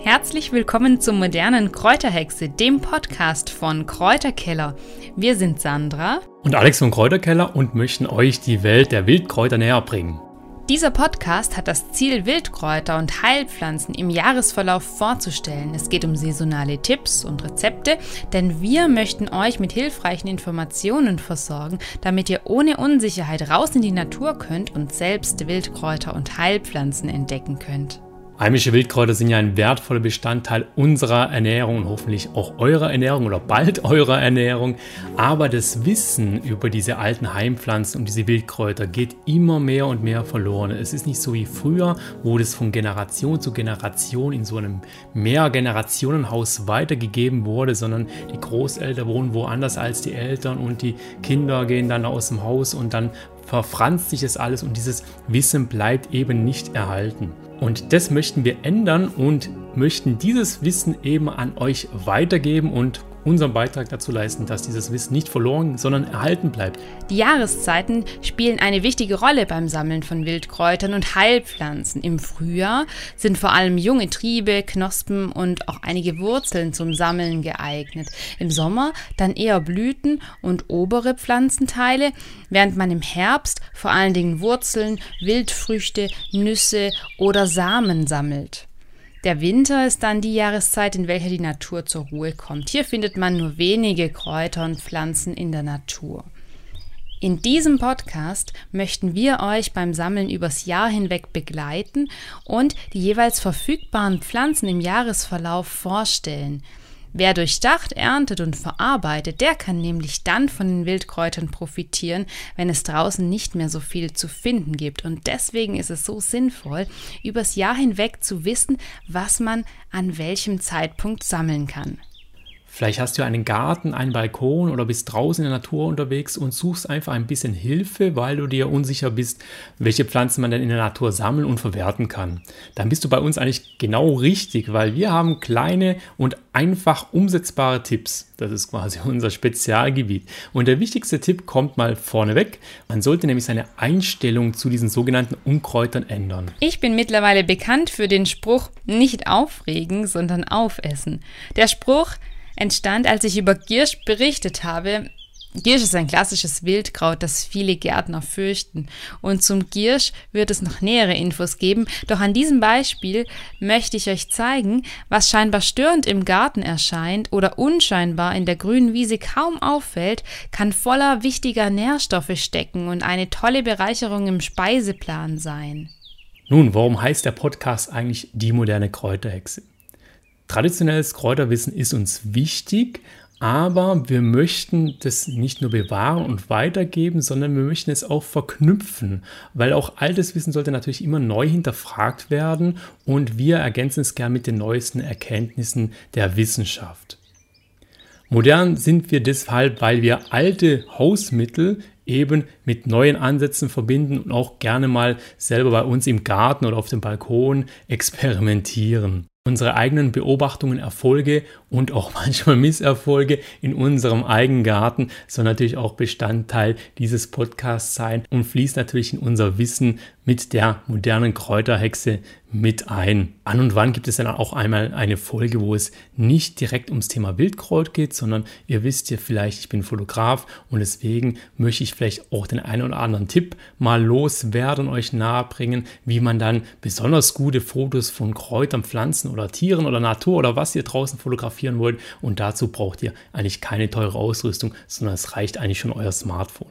Herzlich willkommen zum modernen Kräuterhexe, dem Podcast von Kräuterkeller. Wir sind Sandra und Alex von Kräuterkeller und möchten euch die Welt der Wildkräuter näher bringen. Dieser Podcast hat das Ziel, Wildkräuter und Heilpflanzen im Jahresverlauf vorzustellen. Es geht um saisonale Tipps und Rezepte, denn wir möchten euch mit hilfreichen Informationen versorgen, damit ihr ohne Unsicherheit raus in die Natur könnt und selbst Wildkräuter und Heilpflanzen entdecken könnt. Heimische Wildkräuter sind ja ein wertvoller Bestandteil unserer Ernährung und hoffentlich auch eurer Ernährung oder bald eurer Ernährung. Aber das Wissen über diese alten Heimpflanzen und diese Wildkräuter geht immer mehr und mehr verloren. Es ist nicht so wie früher, wo das von Generation zu Generation in so einem Mehrgenerationenhaus weitergegeben wurde, sondern die Großeltern wohnen woanders als die Eltern und die Kinder gehen dann aus dem Haus und dann verfranst sich das alles und dieses Wissen bleibt eben nicht erhalten. Und das möchten wir ändern und möchten dieses Wissen eben an euch weitergeben und unseren Beitrag dazu leisten, dass dieses Wissen nicht verloren, sondern erhalten bleibt. Die Jahreszeiten spielen eine wichtige Rolle beim Sammeln von Wildkräutern und Heilpflanzen. Im Frühjahr sind vor allem junge Triebe, Knospen und auch einige Wurzeln zum Sammeln geeignet. Im Sommer dann eher Blüten und obere Pflanzenteile, während man im Herbst vor allen Dingen Wurzeln, Wildfrüchte, Nüsse oder Samen sammelt. Der Winter ist dann die Jahreszeit, in welcher die Natur zur Ruhe kommt. Hier findet man nur wenige Kräuter und Pflanzen in der Natur. In diesem Podcast möchten wir euch beim Sammeln übers Jahr hinweg begleiten und die jeweils verfügbaren Pflanzen im Jahresverlauf vorstellen. Wer durchdacht erntet und verarbeitet, der kann nämlich dann von den Wildkräutern profitieren, wenn es draußen nicht mehr so viel zu finden gibt. Und deswegen ist es so sinnvoll, übers Jahr hinweg zu wissen, was man an welchem Zeitpunkt sammeln kann. Vielleicht hast du einen Garten, einen Balkon oder bist draußen in der Natur unterwegs und suchst einfach ein bisschen Hilfe, weil du dir unsicher bist, welche Pflanzen man denn in der Natur sammeln und verwerten kann. Dann bist du bei uns eigentlich genau richtig, weil wir haben kleine und einfach umsetzbare Tipps. Das ist quasi unser Spezialgebiet. Und der wichtigste Tipp kommt mal vorneweg. Man sollte nämlich seine Einstellung zu diesen sogenannten Unkräutern ändern. Ich bin mittlerweile bekannt für den Spruch nicht aufregen, sondern aufessen. Der Spruch entstand, als ich über Giersch berichtet habe. Giersch ist ein klassisches Wildkraut, das viele Gärtner fürchten. Und zum Giersch wird es noch nähere Infos geben. Doch an diesem Beispiel möchte ich euch zeigen, was scheinbar störend im Garten erscheint oder unscheinbar in der grünen Wiese kaum auffällt, kann voller wichtiger Nährstoffe stecken und eine tolle Bereicherung im Speiseplan sein. Nun, warum heißt der Podcast eigentlich die moderne Kräuterhexe? Traditionelles Kräuterwissen ist uns wichtig, aber wir möchten das nicht nur bewahren und weitergeben, sondern wir möchten es auch verknüpfen, weil auch altes Wissen sollte natürlich immer neu hinterfragt werden und wir ergänzen es gern mit den neuesten Erkenntnissen der Wissenschaft. Modern sind wir deshalb, weil wir alte Hausmittel eben mit neuen Ansätzen verbinden und auch gerne mal selber bei uns im Garten oder auf dem Balkon experimentieren unsere eigenen Beobachtungen, Erfolge und auch manchmal Misserfolge in unserem eigenen Garten soll natürlich auch Bestandteil dieses Podcasts sein und fließt natürlich in unser Wissen mit der modernen Kräuterhexe mit ein. An und wann gibt es dann auch einmal eine Folge, wo es nicht direkt ums Thema Wildkraut geht, sondern ihr wisst ja vielleicht, ich bin Fotograf und deswegen möchte ich vielleicht auch den einen oder anderen Tipp mal loswerden, euch nahebringen, wie man dann besonders gute Fotos von Kräutern, Pflanzen oder Tieren oder Natur oder was ihr draußen fotografieren wollt. Und dazu braucht ihr eigentlich keine teure Ausrüstung, sondern es reicht eigentlich schon euer Smartphone.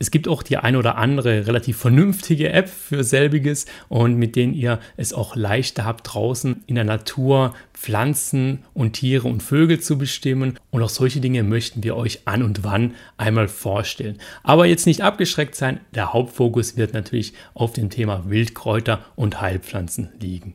Es gibt auch die eine oder andere relativ vernünftige App für selbiges und mit denen ihr es auch leichter habt, draußen in der Natur Pflanzen und Tiere und Vögel zu bestimmen. Und auch solche Dinge möchten wir euch an und wann einmal vorstellen. Aber jetzt nicht abgeschreckt sein, der Hauptfokus wird natürlich auf dem Thema Wildkräuter und Heilpflanzen liegen.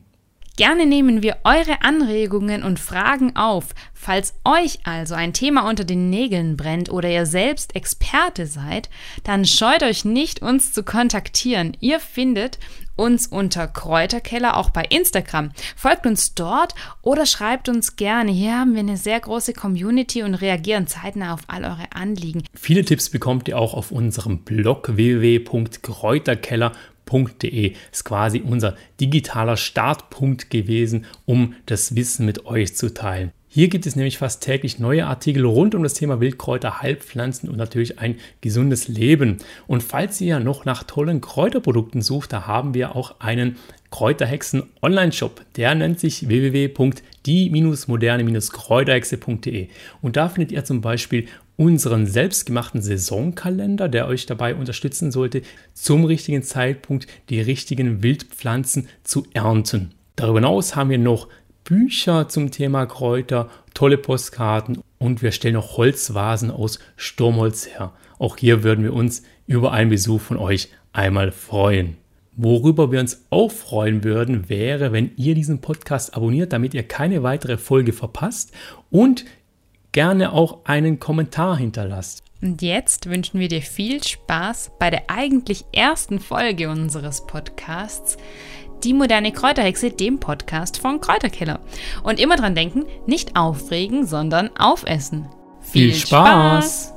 Gerne nehmen wir eure Anregungen und Fragen auf. Falls euch also ein Thema unter den Nägeln brennt oder ihr selbst Experte seid, dann scheut euch nicht, uns zu kontaktieren. Ihr findet uns unter Kräuterkeller auch bei Instagram. Folgt uns dort oder schreibt uns gerne. Hier haben wir eine sehr große Community und reagieren zeitnah auf all eure Anliegen. Viele Tipps bekommt ihr auch auf unserem Blog www.kräuterkeller.com www.kräuterhexe.de. Ist quasi unser digitaler Startpunkt gewesen, um das Wissen mit euch zu teilen. Hier gibt es nämlich fast täglich neue Artikel rund um das Thema Wildkräuter, Heilpflanzen und natürlich ein gesundes Leben. Und falls ihr noch nach tollen Kräuterprodukten sucht, da haben wir auch einen Kräuterhexen Online-Shop. Der nennt sich www.die-moderne-kräuterhexe.de. Und da findet ihr zum Beispiel unseren selbstgemachten Saisonkalender, der euch dabei unterstützen sollte, zum richtigen Zeitpunkt die richtigen Wildpflanzen zu ernten. Darüber hinaus haben wir noch Bücher zum Thema Kräuter, tolle Postkarten und wir stellen auch Holzvasen aus Sturmholz her. Auch hier würden wir uns über einen Besuch von euch einmal freuen. Worüber wir uns auch freuen würden, wäre, wenn ihr diesen Podcast abonniert, damit ihr keine weitere Folge verpasst und gerne auch einen Kommentar hinterlasst. Und jetzt wünschen wir dir viel Spaß bei der eigentlich ersten Folge unseres Podcasts. Die moderne Kräuterhexe, dem Podcast von Kräuterkeller. Und immer dran denken, nicht aufregen, sondern aufessen. Viel, viel Spaß. Spaß.